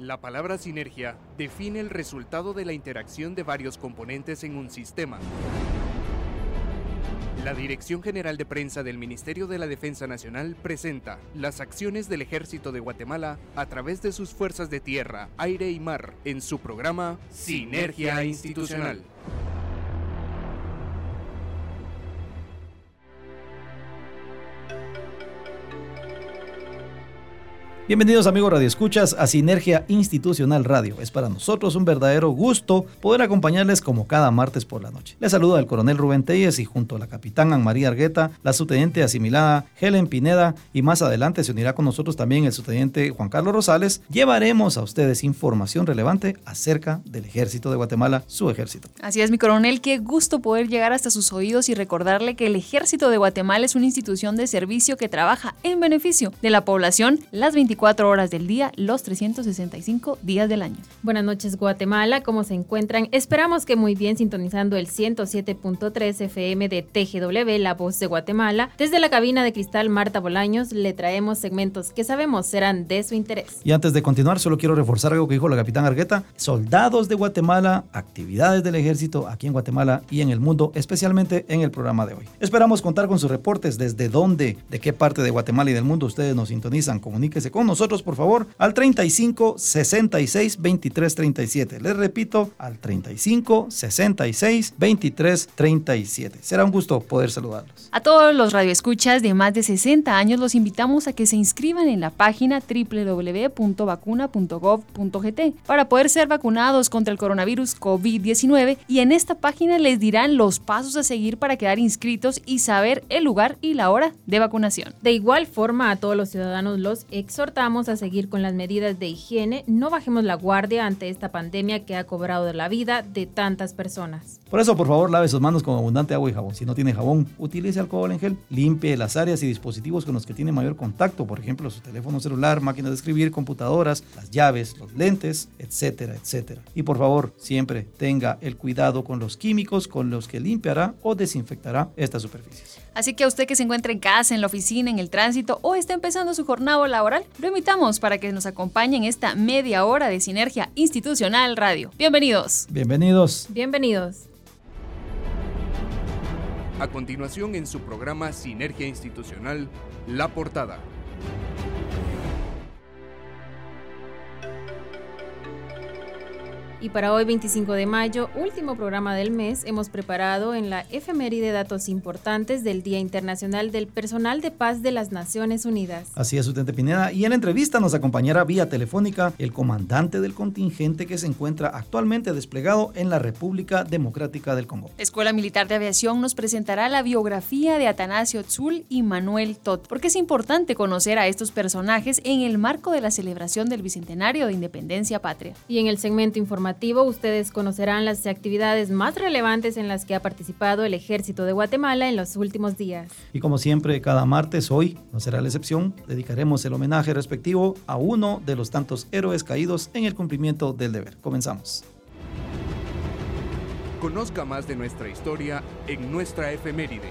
La palabra sinergia define el resultado de la interacción de varios componentes en un sistema. La Dirección General de Prensa del Ministerio de la Defensa Nacional presenta las acciones del Ejército de Guatemala a través de sus fuerzas de tierra, aire y mar en su programa Sinergia Institucional. Bienvenidos amigos Radio Escuchas a Sinergia Institucional Radio. Es para nosotros un verdadero gusto poder acompañarles como cada martes por la noche. Les saluda el coronel Rubén Telles y junto a la capitán Ann María Argueta, la subteniente asimilada Helen Pineda y más adelante se unirá con nosotros también el subteniente Juan Carlos Rosales. Llevaremos a ustedes información relevante acerca del ejército de Guatemala, su ejército. Así es mi coronel, qué gusto poder llegar hasta sus oídos y recordarle que el ejército de Guatemala es una institución de servicio que trabaja en beneficio de la población las 24 Cuatro horas del día, los 365 días del año. Buenas noches Guatemala, ¿cómo se encuentran? Esperamos que muy bien sintonizando el 107.3 FM de TGW, La Voz de Guatemala. Desde la cabina de cristal Marta Bolaños le traemos segmentos que sabemos serán de su interés. Y antes de continuar, solo quiero reforzar algo que dijo la capitán Argueta. Soldados de Guatemala, actividades del ejército aquí en Guatemala y en el mundo, especialmente en el programa de hoy. Esperamos contar con sus reportes desde dónde, de qué parte de Guatemala y del mundo ustedes nos sintonizan. Comuníquese con nosotros, por favor, al 35 66 23 37. Les repito, al 35 66 23 37. Será un gusto poder saludarlos. A todos los radioescuchas de más de 60 años los invitamos a que se inscriban en la página www.vacuna.gov.gt para poder ser vacunados contra el coronavirus COVID-19 y en esta página les dirán los pasos a seguir para quedar inscritos y saber el lugar y la hora de vacunación. De igual forma, a todos los ciudadanos los exhortamos a seguir con las medidas de higiene, no bajemos la guardia ante esta pandemia que ha cobrado de la vida de tantas personas. Por eso, por favor, lave sus manos con abundante agua y jabón. Si no tiene jabón, utilice alcohol en gel. Limpie las áreas y dispositivos con los que tiene mayor contacto, por ejemplo, su teléfono celular, máquinas de escribir, computadoras, las llaves, los lentes, etcétera, etcétera. Y por favor, siempre tenga el cuidado con los químicos con los que limpiará o desinfectará estas superficies. Así que a usted que se encuentre en casa, en la oficina, en el tránsito o está empezando su jornada laboral, lo invitamos para que nos acompañe en esta media hora de Sinergia Institucional Radio. Bienvenidos. Bienvenidos. Bienvenidos. A continuación en su programa Sinergia Institucional, La Portada. Y para hoy 25 de mayo, último programa del mes, hemos preparado en la efeméride datos importantes del Día Internacional del Personal de Paz de las Naciones Unidas. Así es, Utente Pineda. Y en la entrevista nos acompañará vía telefónica el comandante del contingente que se encuentra actualmente desplegado en la República Democrática del Congo. La Escuela Militar de Aviación nos presentará la biografía de Atanasio Tzul y Manuel Tot, porque es importante conocer a estos personajes en el marco de la celebración del Bicentenario de Independencia Patria. Y en el segmento informativo ustedes conocerán las actividades más relevantes en las que ha participado el ejército de Guatemala en los últimos días. Y como siempre, cada martes, hoy no será la excepción, dedicaremos el homenaje respectivo a uno de los tantos héroes caídos en el cumplimiento del deber. Comenzamos. Conozca más de nuestra historia en nuestra efeméride.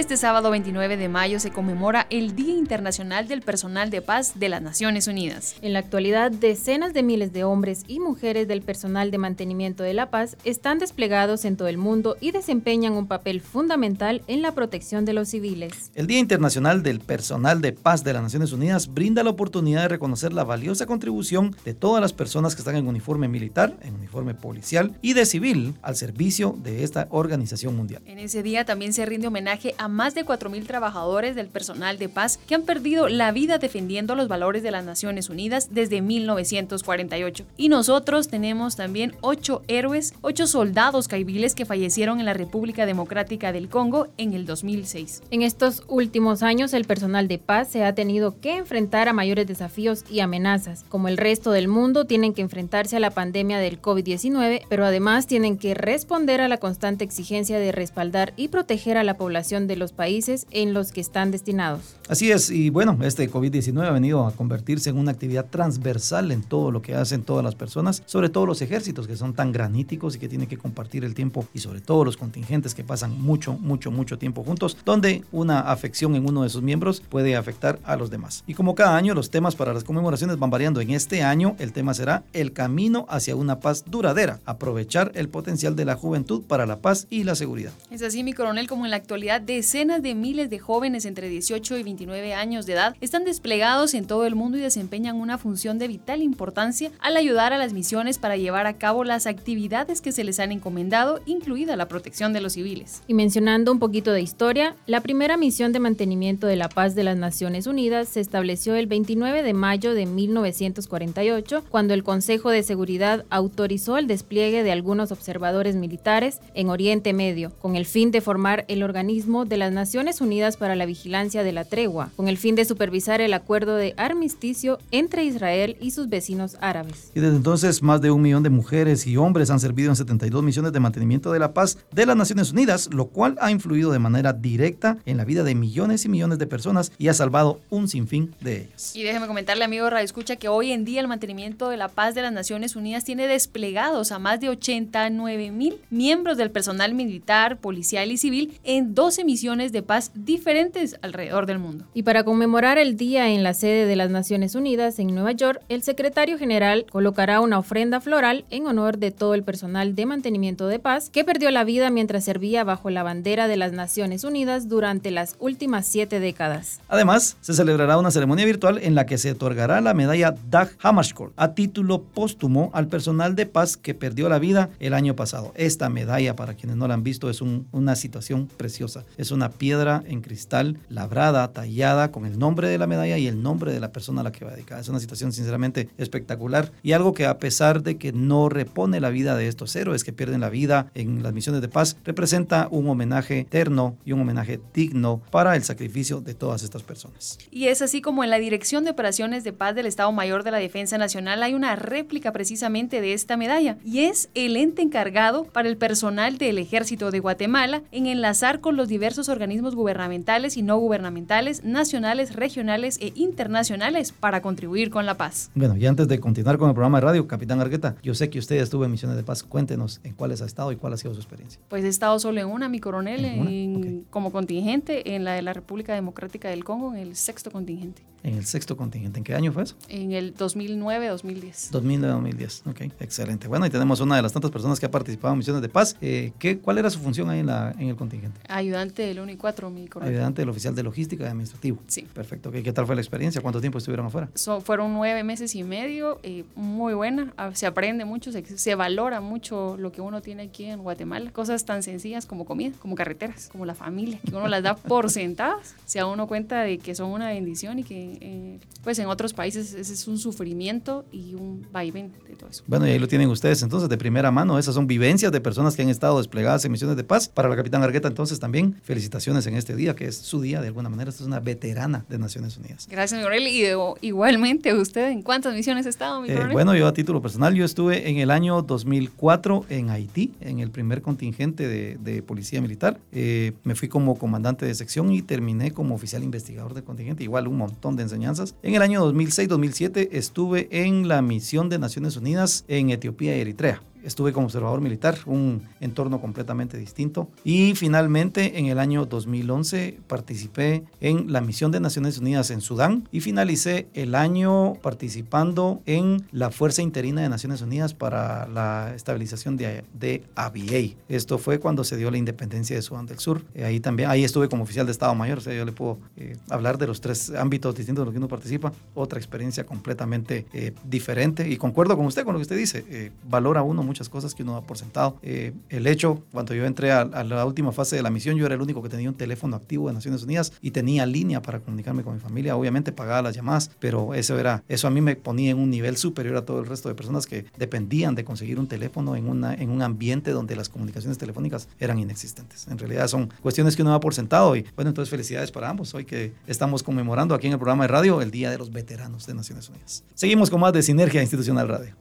Este sábado 29 de mayo se conmemora el Día Internacional del Personal de Paz de las Naciones Unidas. En la actualidad, decenas de miles de hombres y mujeres del personal de mantenimiento de la paz están desplegados en todo el mundo y desempeñan un papel fundamental en la protección de los civiles. El Día Internacional del Personal de Paz de las Naciones Unidas brinda la oportunidad de reconocer la valiosa contribución de todas las personas que están en uniforme militar, en uniforme policial y de civil al servicio de esta organización mundial. En ese día también se rinde homenaje a más de 4.000 trabajadores del personal de paz que han perdido la vida defendiendo los valores de las Naciones Unidas desde 1948. Y nosotros tenemos también 8 héroes, 8 soldados caibiles que fallecieron en la República Democrática del Congo en el 2006. En estos últimos años, el personal de paz se ha tenido que enfrentar a mayores desafíos y amenazas. Como el resto del mundo, tienen que enfrentarse a la pandemia del COVID-19, pero además tienen que responder a la constante exigencia de respaldar y proteger a la población de los países en los que están destinados. Así es, y bueno, este COVID-19 ha venido a convertirse en una actividad transversal en todo lo que hacen todas las personas, sobre todo los ejércitos que son tan graníticos y que tienen que compartir el tiempo y sobre todo los contingentes que pasan mucho, mucho, mucho tiempo juntos, donde una afección en uno de sus miembros puede afectar a los demás. Y como cada año los temas para las conmemoraciones van variando, en este año el tema será el camino hacia una paz duradera, aprovechar el potencial de la juventud para la paz y la seguridad. Es así, mi coronel, como en la actualidad decenas de miles de jóvenes entre 18 y 29 años de edad están desplegados en todo el mundo y desempeñan una función de vital importancia al ayudar a las misiones para llevar a cabo las actividades que se les han encomendado, incluida la protección de los civiles. Y mencionando un poquito de historia, la primera misión de mantenimiento de la paz de las Naciones Unidas se estableció el 29 de mayo de 1948, cuando el Consejo de Seguridad autorizó el despliegue de algunos observadores militares en Oriente Medio, con el fin de formar el organismo de las Naciones Unidas para la vigilancia de la tregua, con el fin de supervisar el acuerdo de armisticio entre Israel y sus vecinos árabes. Y desde entonces, más de un millón de mujeres y hombres han servido en 72 misiones de mantenimiento de la paz de las Naciones Unidas, lo cual ha influido de manera directa en la vida de millones y millones de personas y ha salvado un sinfín de ellas. Y déjeme comentarle, amigo Radio Escucha, que hoy en día el mantenimiento de la paz de las Naciones Unidas tiene desplegados a más de 89 mil miembros del personal militar, policial y civil en 12 misiones de paz diferentes alrededor del mundo. Y para conmemorar el día en la sede de las Naciones Unidas en Nueva York, el secretario general colocará una ofrenda floral en honor de todo el personal de mantenimiento de paz que perdió la vida mientras servía bajo la bandera de las Naciones Unidas durante las últimas siete décadas. Además, se celebrará una ceremonia virtual en la que se otorgará la medalla Dag Hammarskjöld a título póstumo al personal de paz que perdió la vida el año pasado. Esta medalla, para quienes no la han visto, es una situación preciosa. Es una piedra en cristal labrada, tallada con el nombre de la medalla y el nombre de la persona a la que va dedicada. Es una situación sinceramente espectacular y algo que a pesar de que no repone la vida de estos héroes que pierden la vida en las misiones de paz, representa un homenaje eterno y un homenaje digno para el sacrificio de todas estas personas. Y es así como en la Dirección de Operaciones de Paz del Estado Mayor de la Defensa Nacional hay una réplica precisamente de esta medalla y es el ente encargado para el personal del Ejército de Guatemala en enlazar con los diversos organismos gubernamentales y no gubernamentales, nacionales, regionales e internacionales para contribuir con la paz. Bueno, y antes de continuar con el programa de radio, Capitán Argueta, yo sé que usted estuvo en misiones de paz. Cuéntenos en cuáles ha estado y cuál ha sido su experiencia. Pues he estado solo en una, mi coronel, ¿En como contingente en la de la República Democrática del Congo, en el sexto contingente. En el sexto contingente. ¿En qué año fue eso? En el 2009-2010. 2009-2010, ok, excelente. Bueno, y tenemos una de las tantas personas que ha participado en misiones de paz. Eh, ¿qué, ¿Cuál era su función ahí en, la, en el contingente? Ayudante del 1 y 4, mi coronel. Ayudante del oficial de logística y administrativo. Sí. Perfecto. ¿Qué tal fue la experiencia? ¿Cuánto tiempo estuvieron afuera? fueron nueve meses y medio, eh, muy buena. Ah, se aprende mucho, se, se valora mucho lo que uno tiene aquí en Guatemala. Cosas tan sencillas como comida, como carreteras, como la familia, que uno las da por sentadas. Se da uno cuenta de que son una bendición y que eh, pues en otros países ese es un sufrimiento y un vaivén de todo eso. Bueno, y ahí lo tienen ustedes entonces de primera mano. Esas son vivencias de personas que han estado desplegadas en misiones de paz. Para la capitán Argueta entonces también felicitaciones en este día, que es su día de alguna manera. Esta es una veterana de Naciones Unidas. Gracias, Miguel. Y igualmente, ¿usted en cuántas misiones ha estado, mi eh, Bueno, yo a título personal, yo estuve en el año 2004 en Haití, en el primer contingente de, de policía militar. Eh, me fui como comandante de sección y terminé como oficial investigador del contingente. Igual un montón de enseñanzas. En el año 2006-2007 estuve en la misión de Naciones Unidas en Etiopía y Eritrea estuve como observador militar, un entorno completamente distinto. Y finalmente, en el año 2011, participé en la misión de Naciones Unidas en Sudán y finalicé el año participando en la Fuerza Interina de Naciones Unidas para la estabilización de, de ABA. Esto fue cuando se dio la independencia de Sudán del Sur. Eh, ahí también, ahí estuve como oficial de Estado Mayor, o sea, yo le puedo eh, hablar de los tres ámbitos distintos en los que uno participa. Otra experiencia completamente eh, diferente y concuerdo con usted, con lo que usted dice. valora uno muchas cosas que uno da por sentado. Eh, el hecho, cuando yo entré a, la última fase de la misión, yo era el único que tenía un teléfono activo de Naciones Unidas y tenía línea para comunicarme con mi familia. Obviamente pagaba las llamadas, pero eso era, eso a mí me ponía en un nivel superior a todo el resto de personas que dependían de conseguir un teléfono en, una, en un ambiente donde las comunicaciones telefónicas eran inexistentes. En realidad son cuestiones que uno da por sentado y bueno, entonces felicidades para ambos. Hoy que estamos conmemorando aquí en el programa de radio el Día de los Veteranos de Naciones Unidas. Seguimos con más de Sinergia Institucional Radio.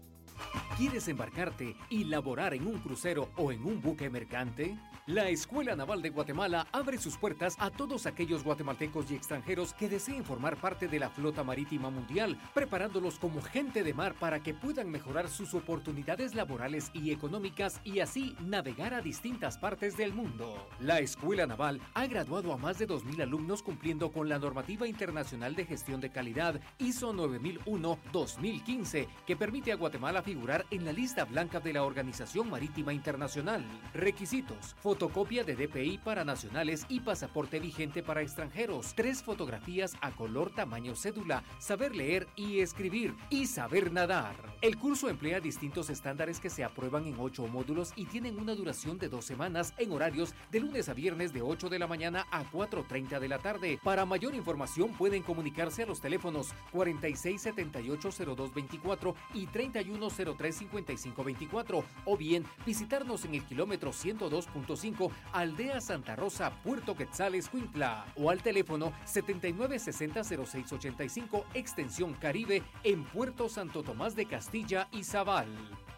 ¿Quieres embarcarte y laborar en un crucero o en un buque mercante? La Escuela Naval de Guatemala abre sus puertas a todos aquellos guatemaltecos y extranjeros que deseen formar parte de la flota marítima mundial, preparándolos como gente de mar para que puedan mejorar sus oportunidades laborales y económicas y así navegar a distintas partes del mundo. La Escuela Naval ha graduado a más de 2.000 alumnos cumpliendo con la normativa internacional de gestión de calidad ISO 9001-2015, que permite a Guatemala figurar en la lista blanca de la Organización Marítima Internacional. Requisitos: fotocopia de DPI para nacionales y pasaporte vigente para extranjeros, tres fotografías a color tamaño cédula, saber leer y escribir y saber nadar. El curso emplea distintos estándares que se aprueban en ocho módulos y tienen una duración de dos semanas en horarios de lunes a viernes de 8 de la mañana a 4.30 de la tarde. Para mayor información pueden comunicarse a los teléfonos 46780224 y 31035524 o bien visitarnos en el kilómetro 102.5 Aldea Santa Rosa, Puerto Quetzales, Cuintla, o al teléfono 79600685, extensión Caribe, en Puerto Santo Tomás de Castilla y Zabal.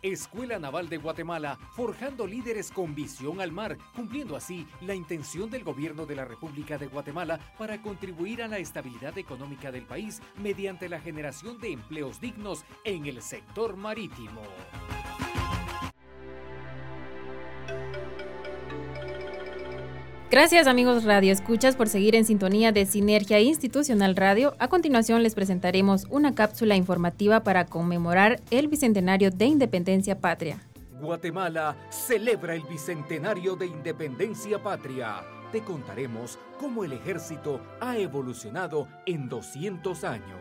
Escuela Naval de Guatemala, forjando líderes con visión al mar, cumpliendo así la intención del gobierno de la República de Guatemala para contribuir a la estabilidad económica del país mediante la generación de empleos dignos en el sector marítimo. Gracias amigos Radio Escuchas por seguir en sintonía de Sinergia Institucional Radio. A continuación les presentaremos una cápsula informativa para conmemorar el Bicentenario de Independencia Patria. Guatemala celebra el Bicentenario de Independencia Patria. Te contaremos cómo el ejército ha evolucionado en 200 años.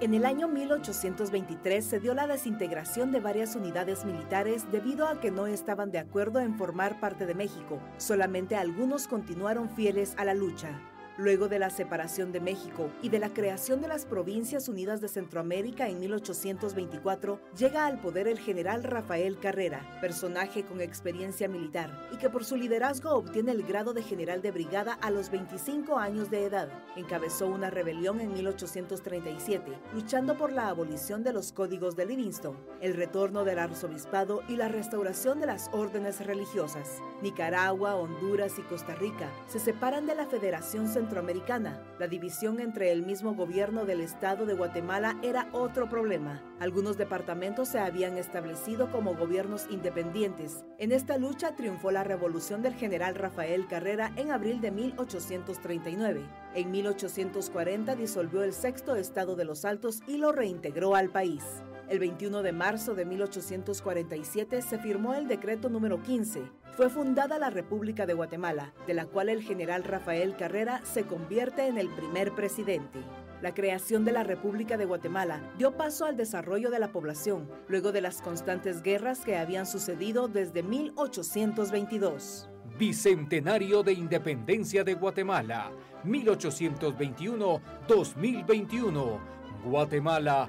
En el año 1823 se dio la desintegración de varias unidades militares debido a que no estaban de acuerdo en formar parte de México. Solamente algunos continuaron fieles a la lucha. Luego de la separación de México y de la creación de las Provincias Unidas de Centroamérica en 1824, llega al poder el general Rafael Carrera, personaje con experiencia militar y que por su liderazgo obtiene el grado de general de brigada a los 25 años de edad. Encabezó una rebelión en 1837, luchando por la abolición de los códigos de Livingston, el retorno del arzobispado y la restauración de las órdenes religiosas. Nicaragua, Honduras y Costa Rica se separan de la Federación Centroamericana La división entre el mismo gobierno del Estado de Guatemala era otro problema. Algunos departamentos se habían establecido como gobiernos independientes. En esta lucha triunfó la revolución del general Rafael Carrera en abril de 1839. En 1840 disolvió el sexto Estado de los Altos y lo reintegró al país. El 21 de marzo de 1847 se firmó el decreto número 15. Fue fundada la República de Guatemala, de la cual el general Rafael Carrera se convierte en el primer presidente. La creación de la República de Guatemala dio paso al desarrollo de la población, luego de las constantes guerras que habían sucedido desde 1822. Bicentenario de Independencia de Guatemala, 1821-2021. Guatemala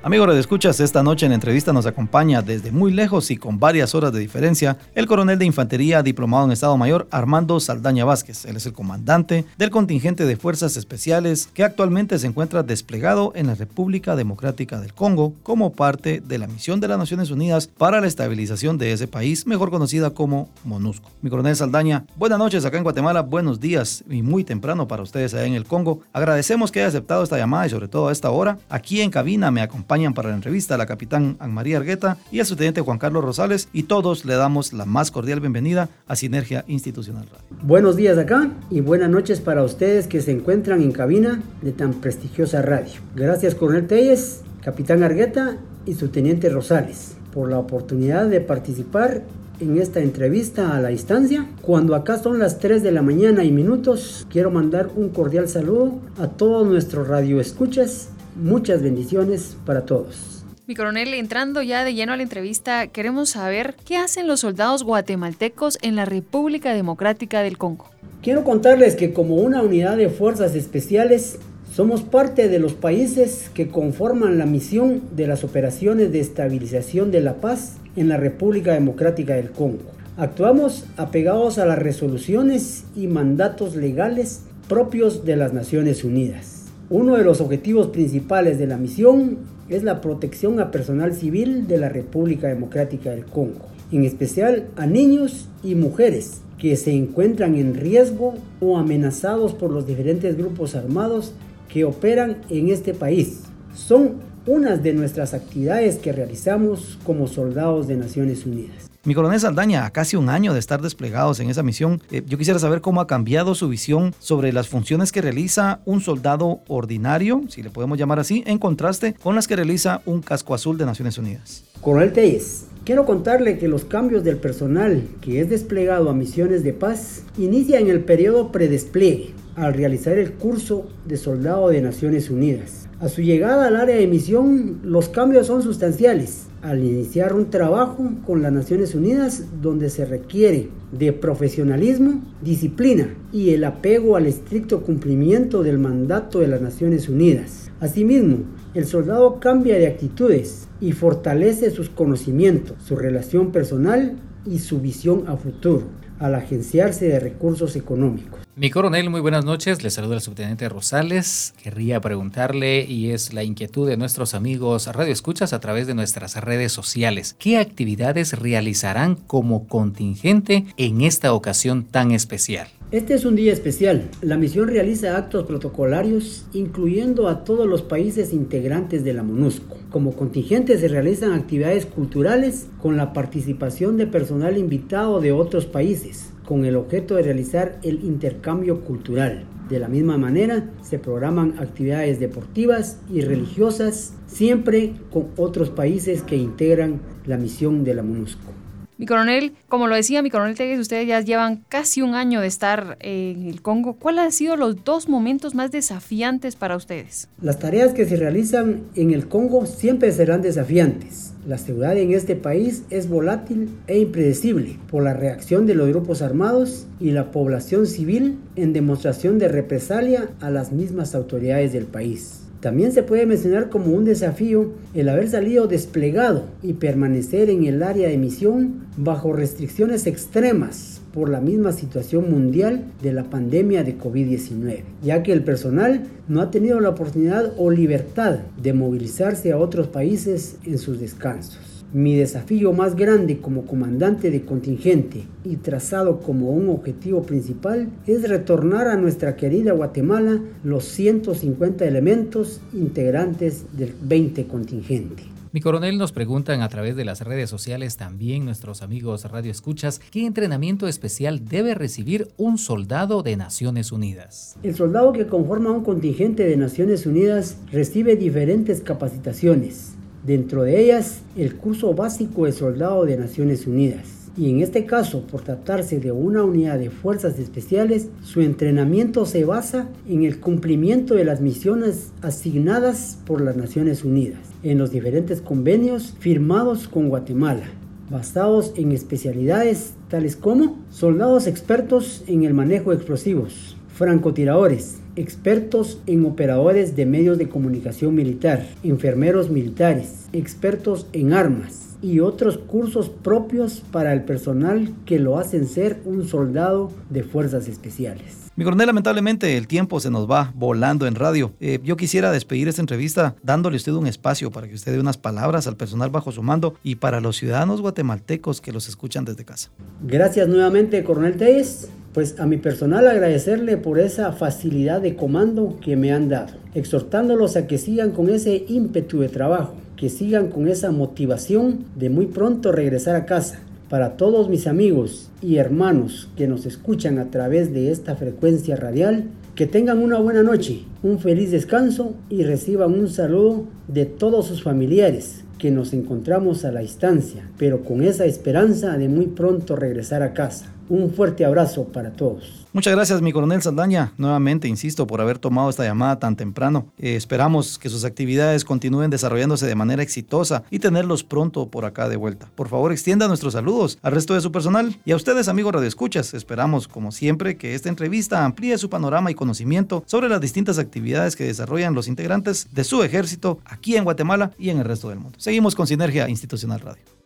Amigos de escuchas, esta noche en entrevista nos acompaña desde muy lejos y con varias horas de diferencia el coronel de infantería diplomado en Estado Mayor Armando Saldaña Vázquez. Él es el comandante del contingente de fuerzas especiales que actualmente se encuentra desplegado en la República Democrática del Congo como parte de la misión de las Naciones Unidas para la estabilización de ese país, mejor conocida como MONUSCO. Mi coronel Saldaña, buenas noches acá en Guatemala, buenos días y muy temprano para ustedes allá en el Congo. Agradecemos que haya aceptado esta llamada y sobre todo a esta hora. Aquí en cabina me acompaña acompañan para la entrevista la capitán Anne María Argueta y el subteniente Juan Carlos Rosales y todos le damos la más cordial bienvenida a Sinergia Institucional Radio. Buenos días acá y buenas noches para ustedes que se encuentran en cabina de tan prestigiosa radio. Gracias Coronel Telles, capitán Argueta y subteniente Rosales por la oportunidad de participar en esta entrevista a la distancia. Cuando acá son las 3 de la mañana y minutos, quiero mandar un cordial saludo a todos nuestros radioescuchas Muchas bendiciones para todos. Mi coronel, entrando ya de lleno a la entrevista, queremos saber qué hacen los soldados guatemaltecos en la República Democrática del Congo. Quiero contarles que como una unidad de fuerzas especiales somos parte de los países que conforman la misión de las operaciones de estabilización de la paz en la República Democrática del Congo. Actuamos apegados a las resoluciones y mandatos legales propios de las Naciones Unidas. Uno de los objetivos principales de la misión es la protección a personal civil de la República Democrática del Congo, en especial a niños y mujeres que se encuentran en riesgo o amenazados por los diferentes grupos armados que operan en este país. Son unas de nuestras actividades que realizamos como soldados de Naciones Unidas. Mi coronel Saldaña, a casi un año de estar desplegados en esa misión, eh, yo quisiera saber cómo ha cambiado su visión sobre las funciones que realiza un soldado ordinario, si le podemos llamar así, en contraste con las que realiza un casco azul de Naciones Unidas. Coronel Telles, quiero contarle que los cambios del personal que es desplegado a misiones de paz inicia en el periodo predespliegue, al realizar el curso de soldado de Naciones Unidas. A su llegada al área de misión, los cambios son sustanciales al iniciar un trabajo con las Naciones Unidas donde se requiere de profesionalismo, disciplina y el apego al estricto cumplimiento del mandato de las Naciones Unidas. Asimismo, el soldado cambia de actitudes y fortalece sus conocimientos, su relación personal y su visión a futuro al agenciarse de recursos económicos. Mi coronel, muy buenas noches. Le saluda el subteniente Rosales. Querría preguntarle, y es la inquietud de nuestros amigos Radio Escuchas a través de nuestras redes sociales, ¿qué actividades realizarán como contingente en esta ocasión tan especial? Este es un día especial. La misión realiza actos protocolarios incluyendo a todos los países integrantes de la MONUSCO. Como contingente se realizan actividades culturales con la participación de personal invitado de otros países con el objeto de realizar el intercambio cultural. De la misma manera, se programan actividades deportivas y religiosas, siempre con otros países que integran la misión de la MONUSCO. Mi coronel, como lo decía mi coronel Tegues, ustedes ya llevan casi un año de estar en el Congo. ¿Cuáles han sido los dos momentos más desafiantes para ustedes? Las tareas que se realizan en el Congo siempre serán desafiantes. La seguridad en este país es volátil e impredecible por la reacción de los grupos armados y la población civil en demostración de represalia a las mismas autoridades del país. También se puede mencionar como un desafío el haber salido desplegado y permanecer en el área de misión bajo restricciones extremas por la misma situación mundial de la pandemia de COVID-19, ya que el personal no ha tenido la oportunidad o libertad de movilizarse a otros países en sus descansos. Mi desafío más grande como comandante de contingente y trazado como un objetivo principal es retornar a nuestra querida Guatemala los 150 elementos integrantes del 20 contingente. Mi coronel nos preguntan a través de las redes sociales también nuestros amigos Radio Escuchas qué entrenamiento especial debe recibir un soldado de Naciones Unidas. El soldado que conforma un contingente de Naciones Unidas recibe diferentes capacitaciones dentro de ellas el curso básico de soldado de Naciones Unidas. Y en este caso, por tratarse de una unidad de fuerzas especiales, su entrenamiento se basa en el cumplimiento de las misiones asignadas por las Naciones Unidas en los diferentes convenios firmados con Guatemala, basados en especialidades tales como soldados expertos en el manejo de explosivos, francotiradores, expertos en operadores de medios de comunicación militar, enfermeros militares, expertos en armas y otros cursos propios para el personal que lo hacen ser un soldado de fuerzas especiales. Mi coronel, lamentablemente el tiempo se nos va volando en radio. Eh, yo quisiera despedir esta entrevista dándole usted un espacio para que usted dé unas palabras al personal bajo su mando y para los ciudadanos guatemaltecos que los escuchan desde casa. Gracias nuevamente, coronel Teyes. Pues a mi personal agradecerle por esa facilidad de comando que me han dado, exhortándolos a que sigan con ese ímpetu de trabajo, que sigan con esa motivación de muy pronto regresar a casa para todos mis amigos y hermanos que nos escuchan a través de esta frecuencia radial, que tengan una buena noche, un feliz descanso y reciban un saludo de todos sus familiares que nos encontramos a la distancia, pero con esa esperanza de muy pronto regresar a casa. Un fuerte abrazo para todos. Muchas gracias, mi coronel Saldaña. Nuevamente, insisto, por haber tomado esta llamada tan temprano. Eh, esperamos que sus actividades continúen desarrollándose de manera exitosa y tenerlos pronto por acá de vuelta. Por favor, extienda nuestros saludos al resto de su personal y a ustedes, amigos radioescuchas. Esperamos, como siempre, que esta entrevista amplíe su panorama y conocimiento sobre las distintas actividades que desarrollan los integrantes de su ejército aquí en Guatemala y en el resto del mundo. Seguimos con Sinergia Institucional Radio.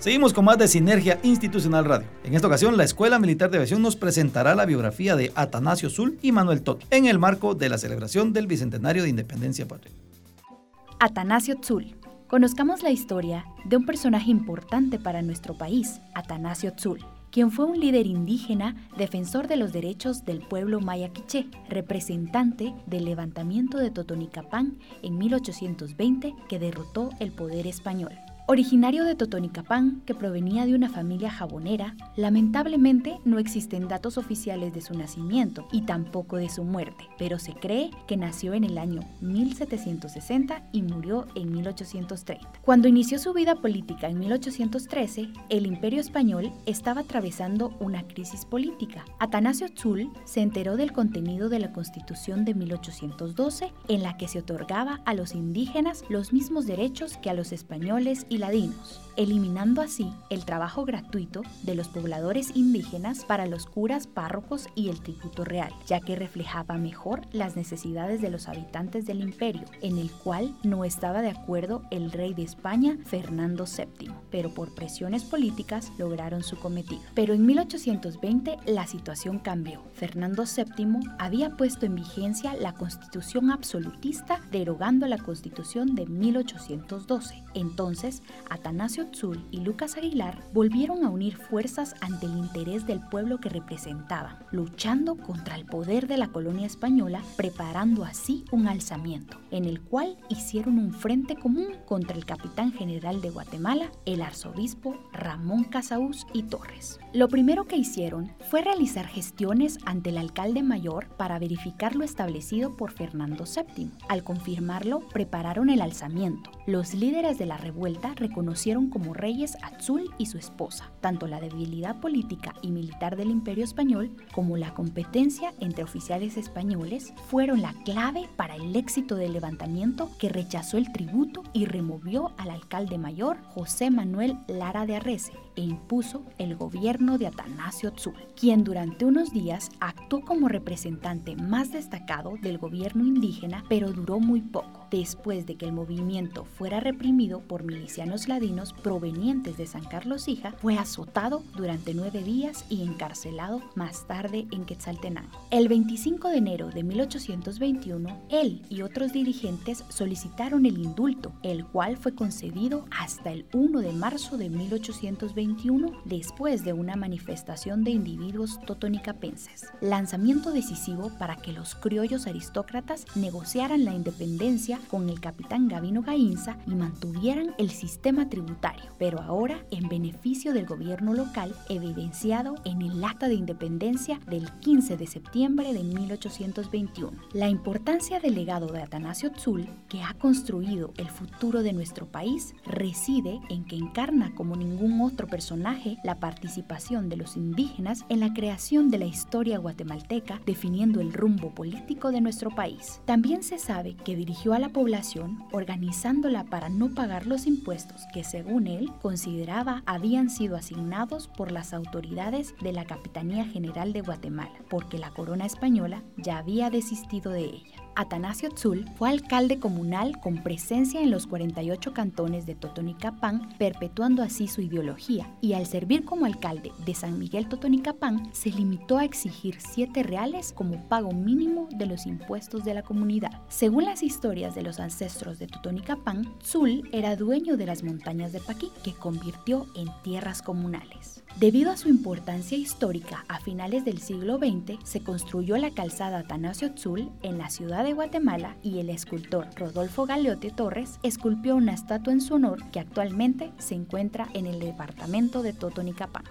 Seguimos con más de Sinergia Institucional Radio. En esta ocasión, la Escuela Militar de Aviación nos presentará la biografía de Atanasio Zul y Manuel Tot en el marco de la celebración del Bicentenario de Independencia Patria. Atanasio Tzul. Conozcamos la historia de un personaje importante para nuestro país, Atanasio Tzul, quien fue un líder indígena defensor de los derechos del pueblo maya quiché, representante del levantamiento de Totonicapán en 1820 que derrotó el poder español. Originario de Totonicapán, que provenía de una familia jabonera, lamentablemente no existen datos oficiales de su nacimiento y tampoco de su muerte, pero se cree que nació en el año 1760 y murió en 1830. Cuando inició su vida política en 1813, el imperio español estaba atravesando una crisis política. Atanasio Tzul se enteró del contenido de la Constitución de 1812, en la que se otorgaba a los indígenas los mismos derechos que a los españoles y ladinos, eliminando así el trabajo gratuito de los pobladores indígenas para los curas, párrocos y el tributo real, ya que reflejaba mejor las necesidades de los habitantes del imperio, en el cual no estaba de acuerdo el rey de España, Fernando VII, pero por presiones políticas lograron su cometido. Pero en 1820 la situación cambió. Fernando VII había puesto en vigencia la constitución absolutista derogando la constitución de 1812. Entonces, Atanasio Tzul y Lucas Aguilar volvieron a unir fuerzas ante el interés del pueblo que representaban, luchando contra el poder de la colonia española, preparando así un alzamiento, en el cual hicieron un frente común contra el capitán general de Guatemala, el arzobispo Ramón Casaús y Torres. Lo primero que hicieron fue realizar gestiones ante el alcalde mayor para verificar lo establecido por Fernando VII. Al confirmarlo, prepararon el alzamiento. Los líderes de la revuelta reconocieron como reyes a Tzul y su esposa. Tanto la debilidad política y militar del imperio español como la competencia entre oficiales españoles fueron la clave para el éxito del levantamiento que rechazó el tributo y removió al alcalde mayor José Manuel Lara de Arrece e impuso el gobierno de Atanasio Tzul, quien durante unos días actuó como representante más destacado del gobierno indígena, pero duró muy poco, después de que el movimiento fuera reprimido por milicianos ladinos provenientes de San Carlos Hija, fue azotado durante nueve días y encarcelado más tarde en Quetzaltenango. El 25 de enero de 1821, él y otros dirigentes solicitaron el indulto, el cual fue concedido hasta el 1 de marzo de 1821 después de una manifestación de individuos totonicapenses. Lanzamiento decisivo para que los criollos aristócratas negociaran la independencia con el capitán Gavino Gainza y mantuvieran el sistema tributario, pero ahora en beneficio del gobierno local evidenciado en el Acta de Independencia del 15 de septiembre de 1821. La importancia del legado de Atanasio Tzul, que ha construido el futuro de nuestro país, reside en que encarna como ningún otro personaje la participación de los indígenas en la creación de la historia guatemalteca, definiendo el rumbo político de nuestro país. También se sabe que dirigió a la población organizándola para no pagar los impuestos que según él consideraba habían sido asignados por las autoridades de la Capitanía General de Guatemala, porque la corona española ya había desistido de ella. Atanasio Tzul fue alcalde comunal con presencia en los 48 cantones de Totonicapán, perpetuando así su ideología, y al servir como alcalde de San Miguel Totonicapán, se limitó a exigir 7 reales como pago mínimo de los impuestos de la comunidad. Según las historias de los ancestros de Totonicapán, Tzul era dueño de las montañas de Paquí, que convirtió en tierras comunales. Debido a su importancia histórica, a finales del siglo XX se construyó la calzada Atanasio Tzul en la ciudad de Guatemala y el escultor Rodolfo Galeote Torres esculpió una estatua en su honor que actualmente se encuentra en el departamento de Totonicapán.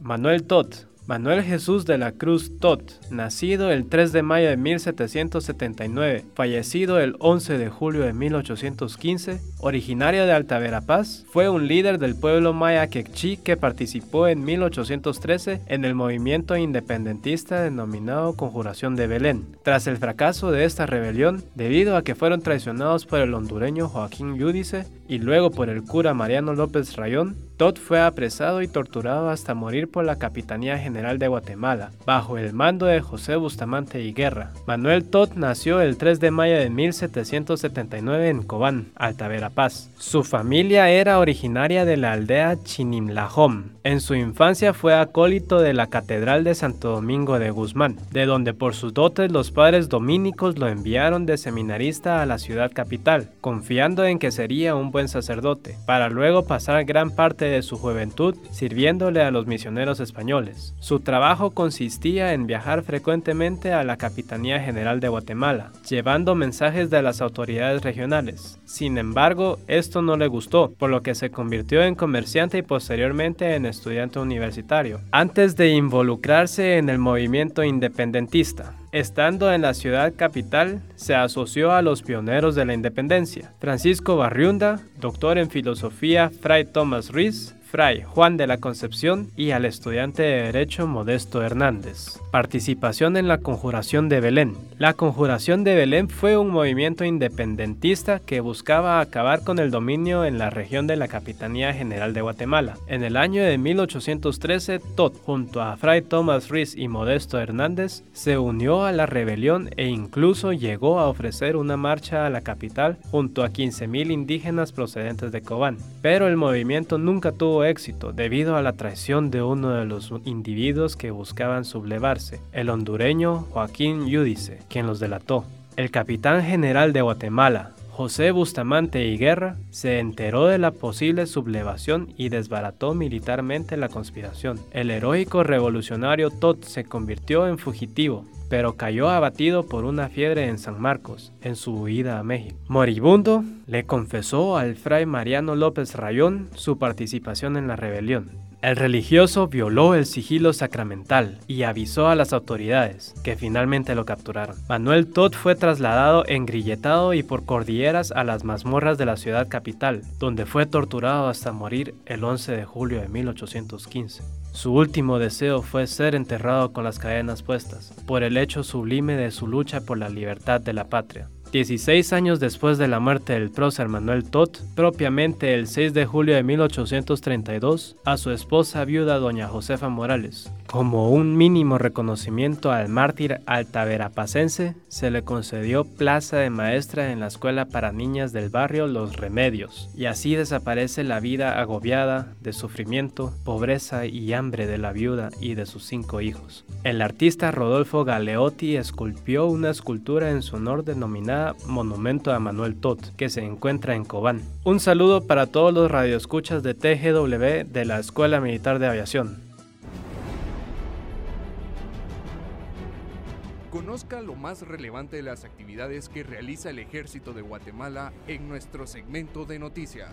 Manuel Tot, Manuel Jesús de la Cruz Tot, nacido el 3 de mayo de 1779, fallecido el 11 de julio de 1815, originario de Alta Verapaz, fue un líder del pueblo maya quechí que participó en 1813 en el movimiento independentista denominado Conjuración de Belén. Tras el fracaso de esta rebelión, debido a que fueron traicionados por el hondureño Joaquín Yudice y luego por el cura Mariano López Rayón, Todd fue apresado y torturado hasta morir por la Capitanía General de Guatemala, bajo el mando de José Bustamante y Guerra. Manuel Todd nació el 3 de mayo de 1779 en Cobán, Alta Verapaz. Su familia era originaria de la aldea Chinimlajom. En su infancia fue acólito de la Catedral de Santo Domingo de Guzmán, de donde por sus dotes los padres dominicos lo enviaron de seminarista a la ciudad capital, confiando en que sería un buen sacerdote, para luego pasar gran parte de su juventud sirviéndole a los misioneros españoles. Su trabajo consistía en viajar frecuentemente a la Capitanía General de Guatemala, llevando mensajes de las autoridades regionales. Sin embargo, esto no le gustó, por lo que se convirtió en comerciante y posteriormente en estudiante universitario, antes de involucrarse en el movimiento independentista. Estando en la ciudad capital, se asoció a los pioneros de la independencia, Francisco Barriunda, doctor en filosofía Fray Thomas Ruiz, Fray Juan de la Concepción y al estudiante de Derecho Modesto Hernández. Participación en la Conjuración de Belén. La Conjuración de Belén fue un movimiento independentista que buscaba acabar con el dominio en la región de la Capitanía General de Guatemala. En el año de 1813, Todd, junto a Fray Thomas Ruiz y Modesto Hernández, se unió a la rebelión e incluso llegó a ofrecer una marcha a la capital junto a 15.000 indígenas procedentes de Cobán. Pero el movimiento nunca tuvo éxito debido a la traición de uno de los individuos que buscaban sublevarse, el hondureño Joaquín Yudice, quien los delató. El capitán general de Guatemala, José Bustamante y Guerra se enteró de la posible sublevación y desbarató militarmente la conspiración. El heroico revolucionario Todd se convirtió en fugitivo, pero cayó abatido por una fiebre en San Marcos, en su huida a México. Moribundo le confesó al fray Mariano López Rayón su participación en la rebelión. El religioso violó el sigilo sacramental y avisó a las autoridades, que finalmente lo capturaron. Manuel Todd fue trasladado engrilletado y por cordilleras a las mazmorras de la ciudad capital, donde fue torturado hasta morir el 11 de julio de 1815. Su último deseo fue ser enterrado con las cadenas puestas, por el hecho sublime de su lucha por la libertad de la patria. 16 años después de la muerte del prócer Manuel Tot, propiamente el 6 de julio de 1832, a su esposa viuda doña Josefa Morales. Como un mínimo reconocimiento al mártir altaverapacense, se le concedió plaza de maestra en la escuela para niñas del barrio Los Remedios, y así desaparece la vida agobiada de sufrimiento, pobreza y hambre de la viuda y de sus cinco hijos. El artista Rodolfo Galeotti esculpió una escultura en su honor denominada Monumento a Manuel Tot, que se encuentra en Cobán. Un saludo para todos los radioescuchas de TGW de la Escuela Militar de Aviación. Conozca lo más relevante de las actividades que realiza el Ejército de Guatemala en nuestro segmento de noticias.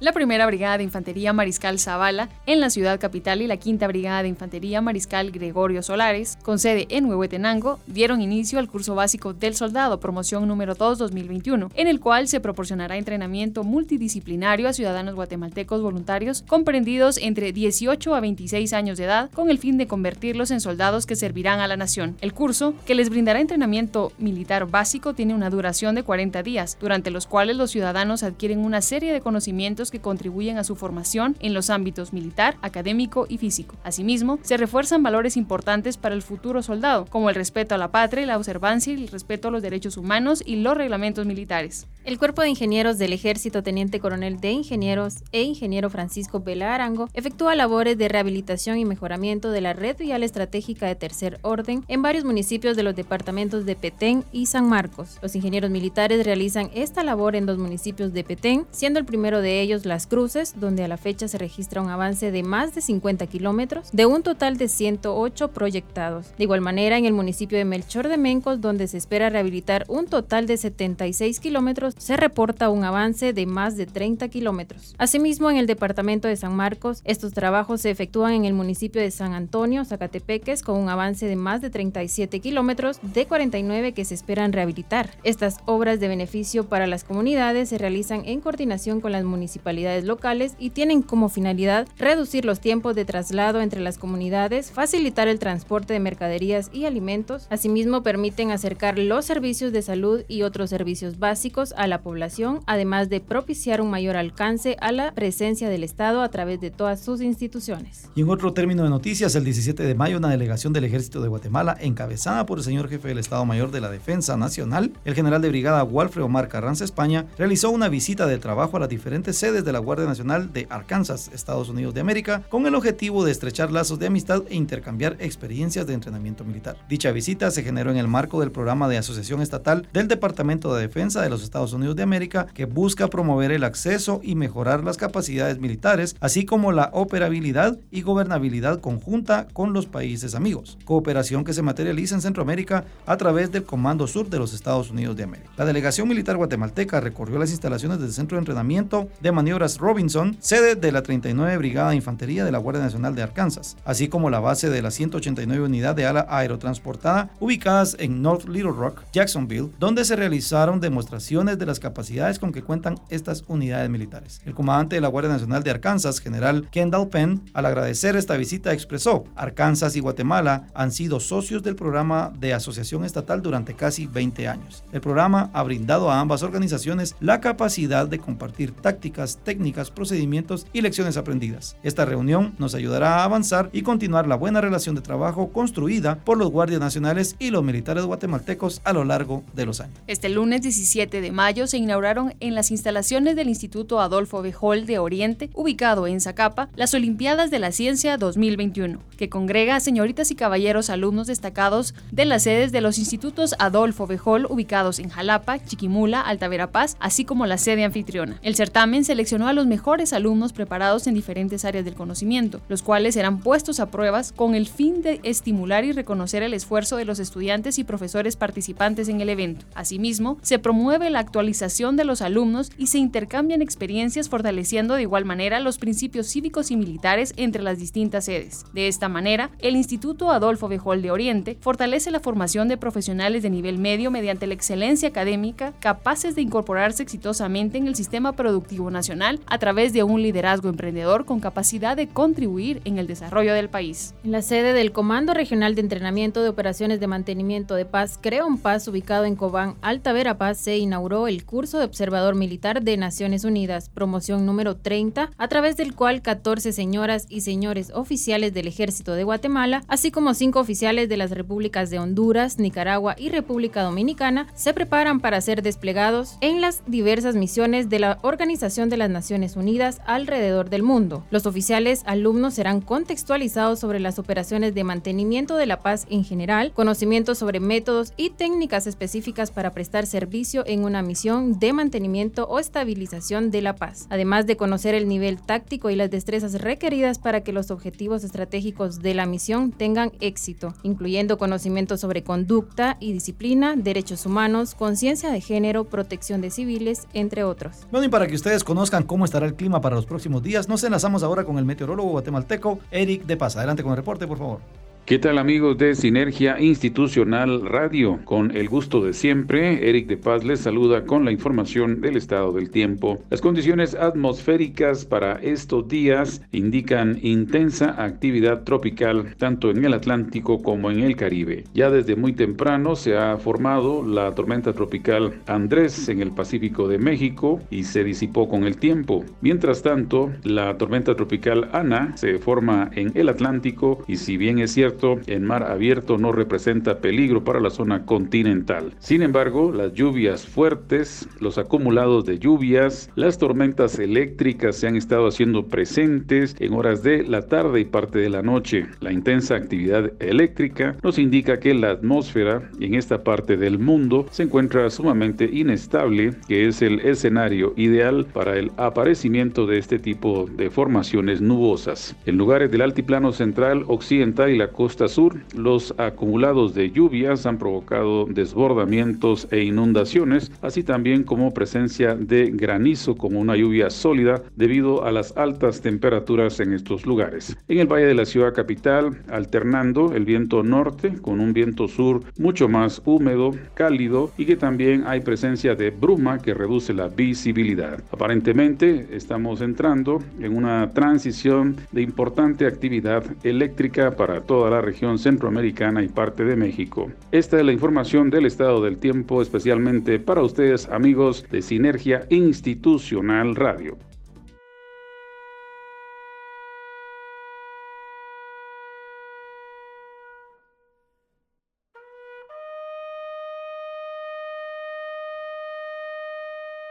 La Primera Brigada de Infantería Mariscal Zavala en la ciudad capital y la Quinta Brigada de Infantería Mariscal Gregorio Solares, con sede en Huehuetenango, dieron inicio al curso básico del soldado, promoción número 2 2021, en el cual se proporcionará entrenamiento multidisciplinario a ciudadanos guatemaltecos voluntarios comprendidos entre 18 a 26 años de edad, con el fin de convertirlos en soldados que servirán a la nación. El curso, que les brindará entrenamiento militar básico, tiene una duración de 40 días, durante los cuales los ciudadanos adquieren una serie de conocimientos que contribuyen a su formación en los ámbitos militar, académico y físico. Asimismo, se refuerzan valores importantes para el futuro soldado, como el respeto a la patria, la observancia y el respeto a los derechos humanos y los reglamentos militares. El Cuerpo de Ingenieros del Ejército Teniente Coronel de Ingenieros e Ingeniero Francisco Vela Arango efectúa labores de rehabilitación y mejoramiento de la red vial estratégica de tercer orden en varios municipios de los departamentos de Petén y San Marcos. Los ingenieros militares realizan esta labor en dos municipios de Petén, siendo el primero de ellos Las Cruces, donde a la fecha se registra un avance de más de 50 kilómetros, de un total de 108 proyectados. De igual manera, en el municipio de Melchor de Mencos, donde se espera rehabilitar un total de 76 kilómetros se reporta un avance de más de 30 kilómetros. Asimismo, en el departamento de San Marcos, estos trabajos se efectúan en el municipio de San Antonio, Zacatepeques, con un avance de más de 37 kilómetros de 49 que se esperan rehabilitar. Estas obras de beneficio para las comunidades se realizan en coordinación con las municipalidades locales y tienen como finalidad reducir los tiempos de traslado entre las comunidades, facilitar el transporte de mercaderías y alimentos. Asimismo, permiten acercar los servicios de salud y otros servicios básicos a la población, además de propiciar un mayor alcance a la presencia del Estado a través de todas sus instituciones. Y en otro término de noticias, el 17 de mayo, una delegación del Ejército de Guatemala, encabezada por el señor jefe del Estado Mayor de la Defensa Nacional, el general de brigada Walfred Omar Carranza España, realizó una visita de trabajo a las diferentes sedes de la Guardia Nacional de Arkansas, Estados Unidos de América, con el objetivo de estrechar lazos de amistad e intercambiar experiencias de entrenamiento militar. Dicha visita se generó en el marco del programa de asociación estatal del Departamento de Defensa de los Estados Unidos de América, que busca promover el acceso y mejorar las capacidades militares, así como la operabilidad y gobernabilidad conjunta con los países amigos, cooperación que se materializa en Centroamérica a través del Comando Sur de los Estados Unidos de América. La delegación militar guatemalteca recorrió las instalaciones del Centro de Entrenamiento de Maniobras Robinson, sede de la 39 Brigada de Infantería de la Guardia Nacional de Arkansas, así como la base de la 189 Unidad de Ala Aerotransportada ubicadas en North Little Rock, Jacksonville, donde se realizaron demostraciones de las capacidades con que cuentan estas unidades militares. El comandante de la Guardia Nacional de Arkansas, general Kendall Penn, al agradecer esta visita expresó, Arkansas y Guatemala han sido socios del programa de asociación estatal durante casi 20 años. El programa ha brindado a ambas organizaciones la capacidad de compartir tácticas, técnicas, procedimientos y lecciones aprendidas. Esta reunión nos ayudará a avanzar y continuar la buena relación de trabajo construida por los guardias nacionales y los militares guatemaltecos a lo largo de los años. Este lunes 17 de mayo se inauguraron en las instalaciones del Instituto Adolfo Bejol de Oriente, ubicado en Zacapa, las Olimpiadas de la Ciencia 2021, que congrega señoritas y caballeros alumnos destacados de las sedes de los institutos Adolfo Bejol ubicados en Jalapa, Chiquimula, Alta Verapaz, así como la sede anfitriona. El certamen seleccionó a los mejores alumnos preparados en diferentes áreas del conocimiento, los cuales serán puestos a pruebas con el fin de estimular y reconocer el esfuerzo de los estudiantes y profesores participantes en el evento. Asimismo, se promueve la actualización de los alumnos y se intercambian experiencias fortaleciendo de igual manera los principios cívicos y militares entre las distintas sedes. De esta manera, el Instituto Adolfo Bejol de Oriente fortalece la formación de profesionales de nivel medio mediante la excelencia académica capaces de incorporarse exitosamente en el sistema productivo nacional a través de un liderazgo emprendedor con capacidad de contribuir en el desarrollo del país. En la sede del Comando Regional de Entrenamiento de Operaciones de Mantenimiento de Paz, Creon Paz, ubicado en Cobán, Alta Verapaz, se inauguró el curso de observador militar de Naciones Unidas, promoción número 30, a través del cual 14 señoras y señores oficiales del Ejército de Guatemala, así como 5 oficiales de las repúblicas de Honduras, Nicaragua y República Dominicana, se preparan para ser desplegados en las diversas misiones de la Organización de las Naciones Unidas alrededor del mundo. Los oficiales alumnos serán contextualizados sobre las operaciones de mantenimiento de la paz en general, conocimientos sobre métodos y técnicas específicas para prestar servicio en una misión de mantenimiento o estabilización de la paz, además de conocer el nivel táctico y las destrezas requeridas para que los objetivos estratégicos de la misión tengan éxito, incluyendo conocimientos sobre conducta y disciplina, derechos humanos, conciencia de género, protección de civiles, entre otros. Bueno, y para que ustedes conozcan cómo estará el clima para los próximos días, nos enlazamos ahora con el meteorólogo guatemalteco Eric de Paz. Adelante con el reporte, por favor. ¿Qué tal amigos de Sinergia Institucional Radio? Con el gusto de siempre, Eric de Paz les saluda con la información del estado del tiempo. Las condiciones atmosféricas para estos días indican intensa actividad tropical tanto en el Atlántico como en el Caribe. Ya desde muy temprano se ha formado la tormenta tropical Andrés en el Pacífico de México y se disipó con el tiempo. Mientras tanto, la tormenta tropical Ana se forma en el Atlántico y si bien es cierto en mar abierto no representa peligro para la zona continental. Sin embargo, las lluvias fuertes, los acumulados de lluvias, las tormentas eléctricas se han estado haciendo presentes en horas de la tarde y parte de la noche. La intensa actividad eléctrica nos indica que la atmósfera en esta parte del mundo se encuentra sumamente inestable, que es el escenario ideal para el aparecimiento de este tipo de formaciones nubosas. En lugares del altiplano central, occidental y la costa costa sur, los acumulados de lluvias han provocado desbordamientos e inundaciones, así también como presencia de granizo como una lluvia sólida debido a las altas temperaturas en estos lugares. En el valle de la ciudad capital, alternando el viento norte con un viento sur mucho más húmedo, cálido y que también hay presencia de bruma que reduce la visibilidad. Aparentemente estamos entrando en una transición de importante actividad eléctrica para toda la región centroamericana y parte de México. Esta es la información del estado del tiempo especialmente para ustedes amigos de Sinergia Institucional Radio.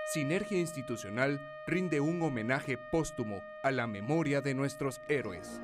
Sinergia Institucional rinde un homenaje póstumo a la memoria de nuestros héroes.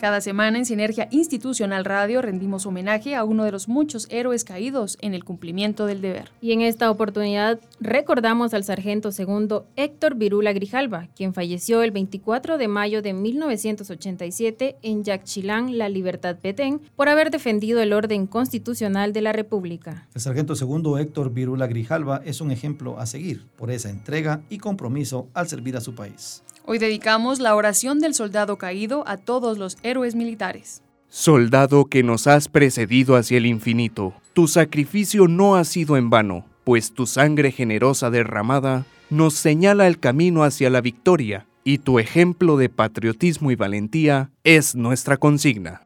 Cada semana en Sinergia Institucional Radio rendimos homenaje a uno de los muchos héroes caídos en el cumplimiento del deber. Y en esta oportunidad recordamos al sargento segundo Héctor Virula Grijalva, quien falleció el 24 de mayo de 1987 en Yaxchilán, La Libertad Petén, por haber defendido el orden constitucional de la República. El sargento segundo Héctor Virula Grijalva es un ejemplo a seguir por esa entrega y compromiso al servir a su país. Hoy dedicamos la oración del soldado caído a todos los héroes militares. Soldado que nos has precedido hacia el infinito, tu sacrificio no ha sido en vano, pues tu sangre generosa derramada nos señala el camino hacia la victoria, y tu ejemplo de patriotismo y valentía es nuestra consigna.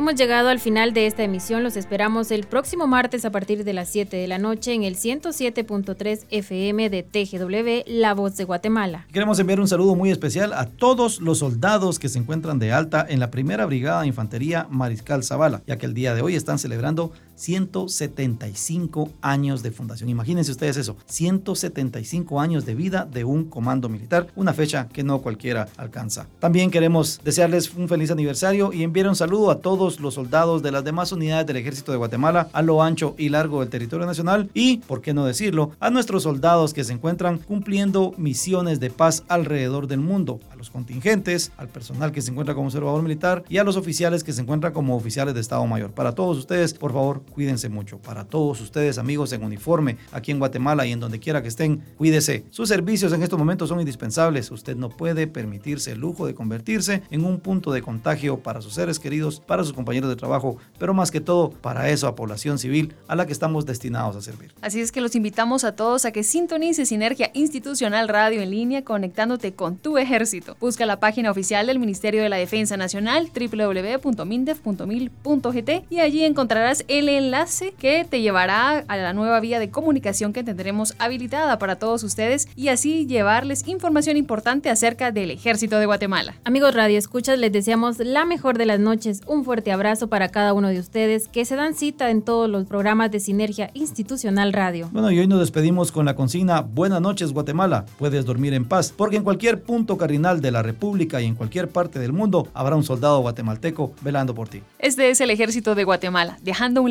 Hemos llegado al final de esta emisión. Los esperamos el próximo martes a partir de las 7 de la noche en el 107.3 FM de TGW, La Voz de Guatemala. Queremos enviar un saludo muy especial a todos los soldados que se encuentran de alta en la primera brigada de infantería Mariscal Zavala, ya que el día de hoy están celebrando 175 años de fundación. Imagínense ustedes eso, 175 años de vida de un comando militar, una fecha que no cualquiera alcanza. También queremos desearles un feliz aniversario y enviar un saludo a todos los soldados de las demás unidades del Ejército de Guatemala a lo ancho y largo del territorio nacional y, por qué no decirlo, a nuestros soldados que se encuentran cumpliendo misiones de paz alrededor del mundo, a los contingentes, al personal que se encuentra como observador militar y a los oficiales que se encuentran como oficiales de Estado Mayor. Para todos ustedes, por favor, cuídense mucho. Para todos ustedes, amigos en uniforme, aquí en Guatemala y en donde quiera que estén, cuídese. Sus servicios en estos momentos son indispensables. Usted no puede permitirse el lujo de convertirse en un punto de contagio para sus seres queridos, para sus compañeros de trabajo, pero más que todo para eso a población civil a la que estamos destinados a servir. Así es que los invitamos a todos a que sintonice Sinergia Institucional Radio en línea conectándote con tu ejército. Busca la página oficial del Ministerio de la Defensa Nacional www.mindef.mil.gt y allí encontrarás el enlace que te llevará a la nueva vía de comunicación que tendremos habilitada para todos ustedes y así llevarles información importante acerca del Ejército de Guatemala. Amigos Radio Escuchas, les deseamos la mejor de las noches, un fuerte abrazo para cada uno de ustedes que se dan cita en todos los programas de Sinergia Institucional Radio. Bueno, y hoy nos despedimos con la consigna Buenas noches Guatemala, puedes dormir en paz, porque en cualquier punto cardinal de la República y en cualquier parte del mundo habrá un soldado guatemalteco velando por ti. Este es el Ejército de Guatemala, dejando un